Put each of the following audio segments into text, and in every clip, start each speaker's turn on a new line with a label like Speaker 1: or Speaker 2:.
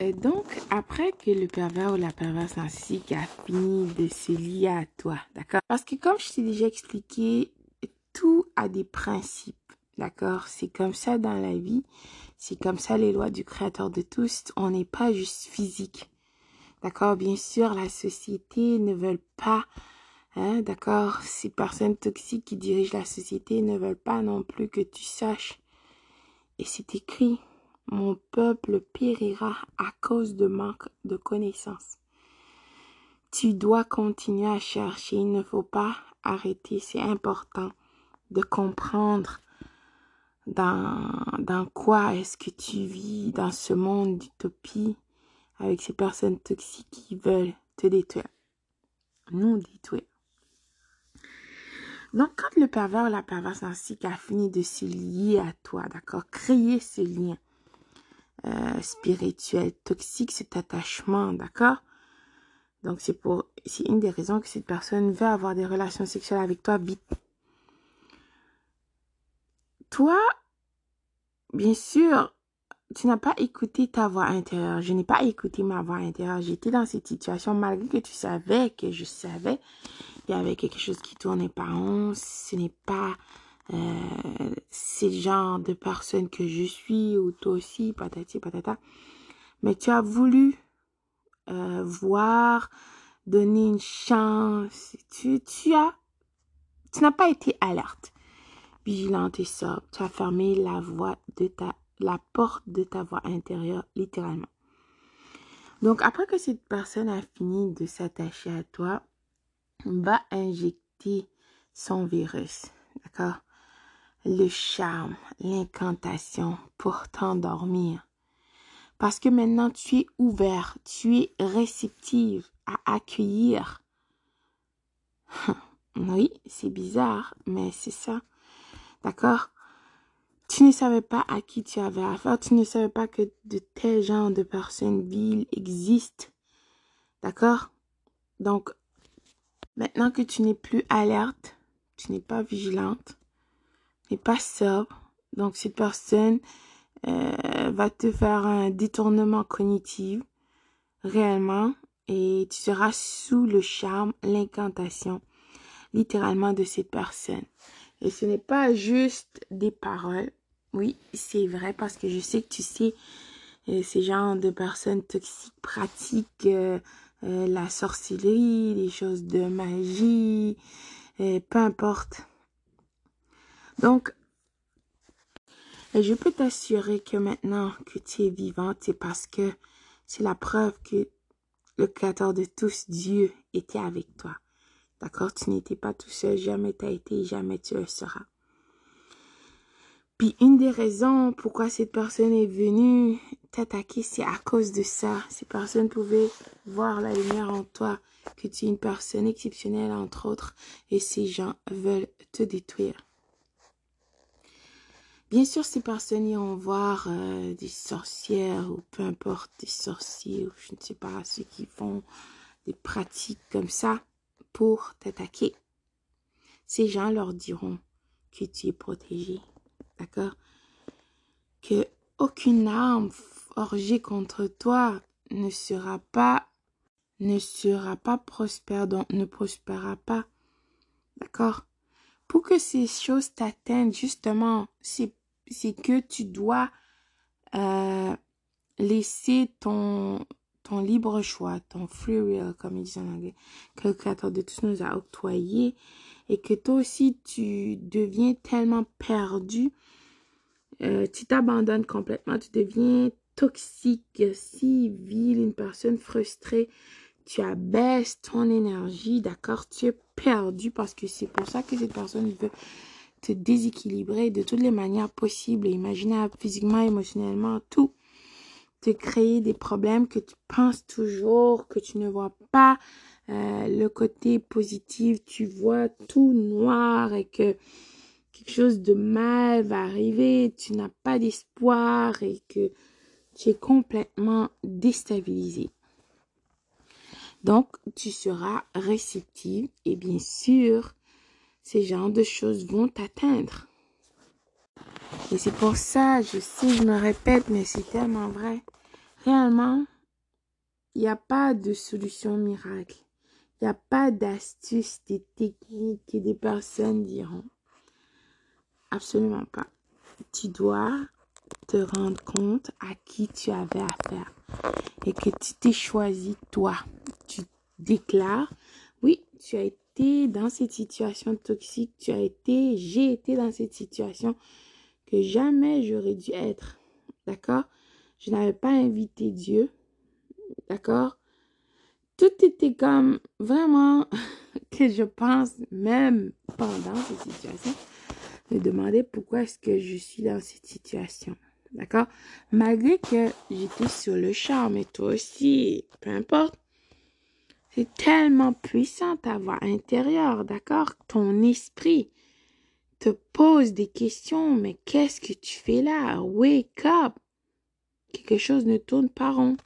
Speaker 1: Donc, après que le pervers ou la perverse narcissique a fini de se lier à toi, d'accord? Parce que comme je t'ai déjà expliqué, tout a des principes, d'accord? C'est comme ça dans la vie, c'est comme ça les lois du créateur de tous, on n'est pas juste physique. D'accord? Bien sûr, la société ne veut pas Hein, d'accord? Ces personnes toxiques qui dirigent la société ne veulent pas non plus que tu saches. Et c'est écrit, mon peuple périra à cause de manque de connaissances. Tu dois continuer à chercher, il ne faut pas arrêter, c'est important de comprendre dans, dans quoi est-ce que tu vis dans ce monde d'utopie avec ces personnes toxiques qui veulent te détruire. Nous détruire. Donc, quand le pervers ou la perverse narcissique a fini de se lier à toi, d'accord, créer ce lien euh, spirituel toxique, cet attachement, d'accord? Donc, c'est pour, c'est une des raisons que cette personne veut avoir des relations sexuelles avec toi vite. Toi, bien sûr, tu n'as pas écouté ta voix intérieure. Je n'ai pas écouté ma voix intérieure. J'étais dans cette situation malgré que tu savais que je savais il y avait quelque chose qui tournait pas rond. Ce n'est pas euh, ce genre de personne que je suis ou toi aussi, patati patata. Mais tu as voulu euh, voir, donner une chance. Tu, tu as, tu n'as pas été alerte, vigilante et sobre. Tu as fermé la voie de ta, la porte de ta voix intérieure, littéralement. Donc, après que cette personne a fini de s'attacher à toi, va injecter son virus, d'accord? Le charme, l'incantation pour t'endormir. Parce que maintenant tu es ouvert, tu es réceptive à accueillir. oui, c'est bizarre, mais c'est ça. D'accord? Tu ne savais pas à qui tu avais affaire, tu ne savais pas que de tels genres de personnes viles existent. D'accord? Donc, Maintenant que tu n'es plus alerte, tu n'es pas vigilante, tu n'es pas sobre, donc cette personne euh, va te faire un détournement cognitif réellement et tu seras sous le charme, l'incantation littéralement de cette personne. Et ce n'est pas juste des paroles. Oui, c'est vrai parce que je sais que tu sais, euh, ces genres de personnes toxiques pratiquent euh, la sorcellerie, les choses de magie, et peu importe. Donc, je peux t'assurer que maintenant que tu es vivante, c'est parce que c'est la preuve que le Créateur de tous, Dieu, était avec toi. D'accord? Tu n'étais pas tout seul, jamais tu as été, jamais tu le seras. Puis une des raisons pourquoi cette personne est venue t'attaquer, c'est à cause de ça. Ces personnes pouvaient voir la lumière en toi, que tu es une personne exceptionnelle entre autres, et ces gens veulent te détruire. Bien sûr, ces personnes iront voir euh, des sorcières ou peu importe, des sorciers ou je ne sais pas, ceux qui font des pratiques comme ça pour t'attaquer. Ces gens leur diront que tu es protégé, D'accord? Que aucune arme forgée contre toi ne sera pas ne sera pas prospère, donc ne prospérera pas. D'accord? Pour que ces choses t'atteignent, justement, c'est que tu dois euh, laisser ton, ton libre choix, ton free will, comme ils disent en anglais, que le Créateur de tous nous a octroyé, et que toi aussi, tu deviens tellement perdu euh, tu t'abandonnes complètement, tu deviens toxique, si vil, une personne frustrée, tu abaisses ton énergie, d'accord? Tu es perdu parce que c'est pour ça que cette personne veut te déséquilibrer de toutes les manières possibles et imaginables, physiquement, émotionnellement, tout. Te créer des problèmes que tu penses toujours, que tu ne vois pas euh, le côté positif, tu vois tout noir et que quelque chose de mal va arriver, tu n'as pas d'espoir et que tu es complètement déstabilisé. Donc, tu seras réceptive et bien sûr, ces genres de choses vont t'atteindre. Et c'est pour ça, je sais, je me répète, mais c'est tellement vrai. réellement, il n'y a pas de solution miracle. Il n'y a pas d'astuce, des techniques que des personnes diront. Absolument pas. Tu dois te rendre compte à qui tu avais affaire et que tu t'es choisi toi. Tu déclares, oui, tu as été dans cette situation toxique, tu as été, j'ai été dans cette situation que jamais j'aurais dû être. D'accord? Je n'avais pas invité Dieu. D'accord? Tout était comme vraiment que je pense, même pendant cette situation, me demander pourquoi est-ce que je suis dans cette situation. D'accord? Malgré que j'étais sur le charme, et toi aussi, peu importe. C'est tellement puissant ta voix intérieure, d'accord? Ton esprit te pose des questions, mais qu'est-ce que tu fais là? Wake up Quelque chose ne tourne pas rond.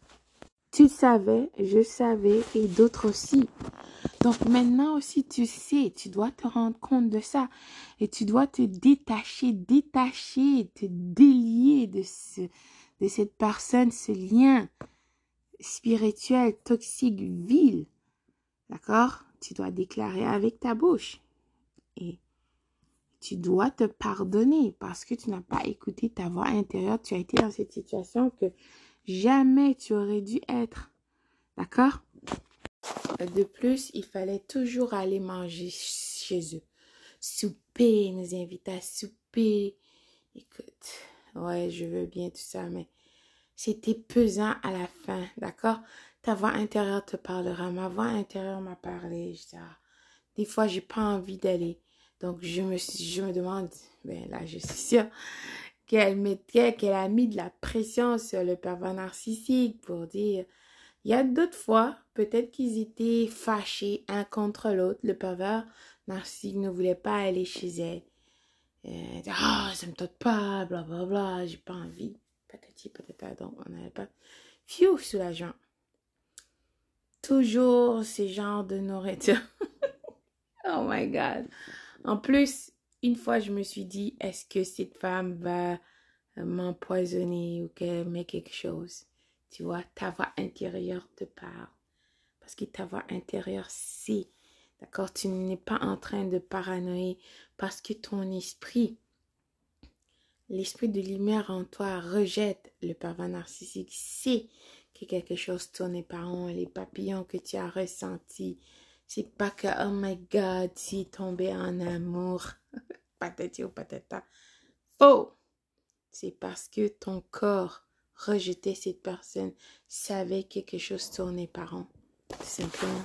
Speaker 1: Tu savais, je savais, et d'autres aussi. Donc maintenant aussi, tu sais, tu dois te rendre compte de ça. Et tu dois te détacher, détacher, te délier de, ce, de cette personne, ce lien spirituel, toxique, vil. D'accord? Tu dois déclarer avec ta bouche. Et tu dois te pardonner parce que tu n'as pas écouté ta voix intérieure. Tu as été dans cette situation que jamais tu aurais dû être. D'accord? De plus, il fallait toujours aller manger chez eux. Souper, nous inviter à souper. Écoute, ouais, je veux bien tout ça, mais c'était pesant à la fin, d'accord? Ta voix intérieure te parlera. Ma voix intérieure m'a parlé. Je ah, des fois, j'ai pas envie d'aller. Donc, je me, je me demande, ben là, je suis sûre qu'elle mettait, qu'elle a mis de la pression sur le pervers narcissique pour dire, il y a d'autres fois, peut-être qu'ils étaient fâchés un contre l'autre. Le pervers narcissique ne voulait pas aller chez elle. Euh, ah, ça me tente pas, blablabla, bla, bla, j'ai pas envie. Peut-être, peut-être, donc on n'avait pas. Phew, soulageant. Toujours ces genres de nourriture. oh my god. En plus, une fois, je me suis dit, est-ce que cette femme va m'empoisonner ou qu'elle met quelque chose? Tu vois, ta voix intérieure te parle. Parce que ta voix intérieure sait. D'accord? Tu n'es pas en train de paranoïer parce que ton esprit, l'esprit de lumière en toi rejette le pervers narcissique. C'est que quelque chose tourne par an, les papillons que tu as ressentis. C'est pas que, oh my god, es tombé en amour. patati ou patata. Faux! C'est parce que ton corps rejeter cette personne, savait quelque chose tournait par an. Simplement.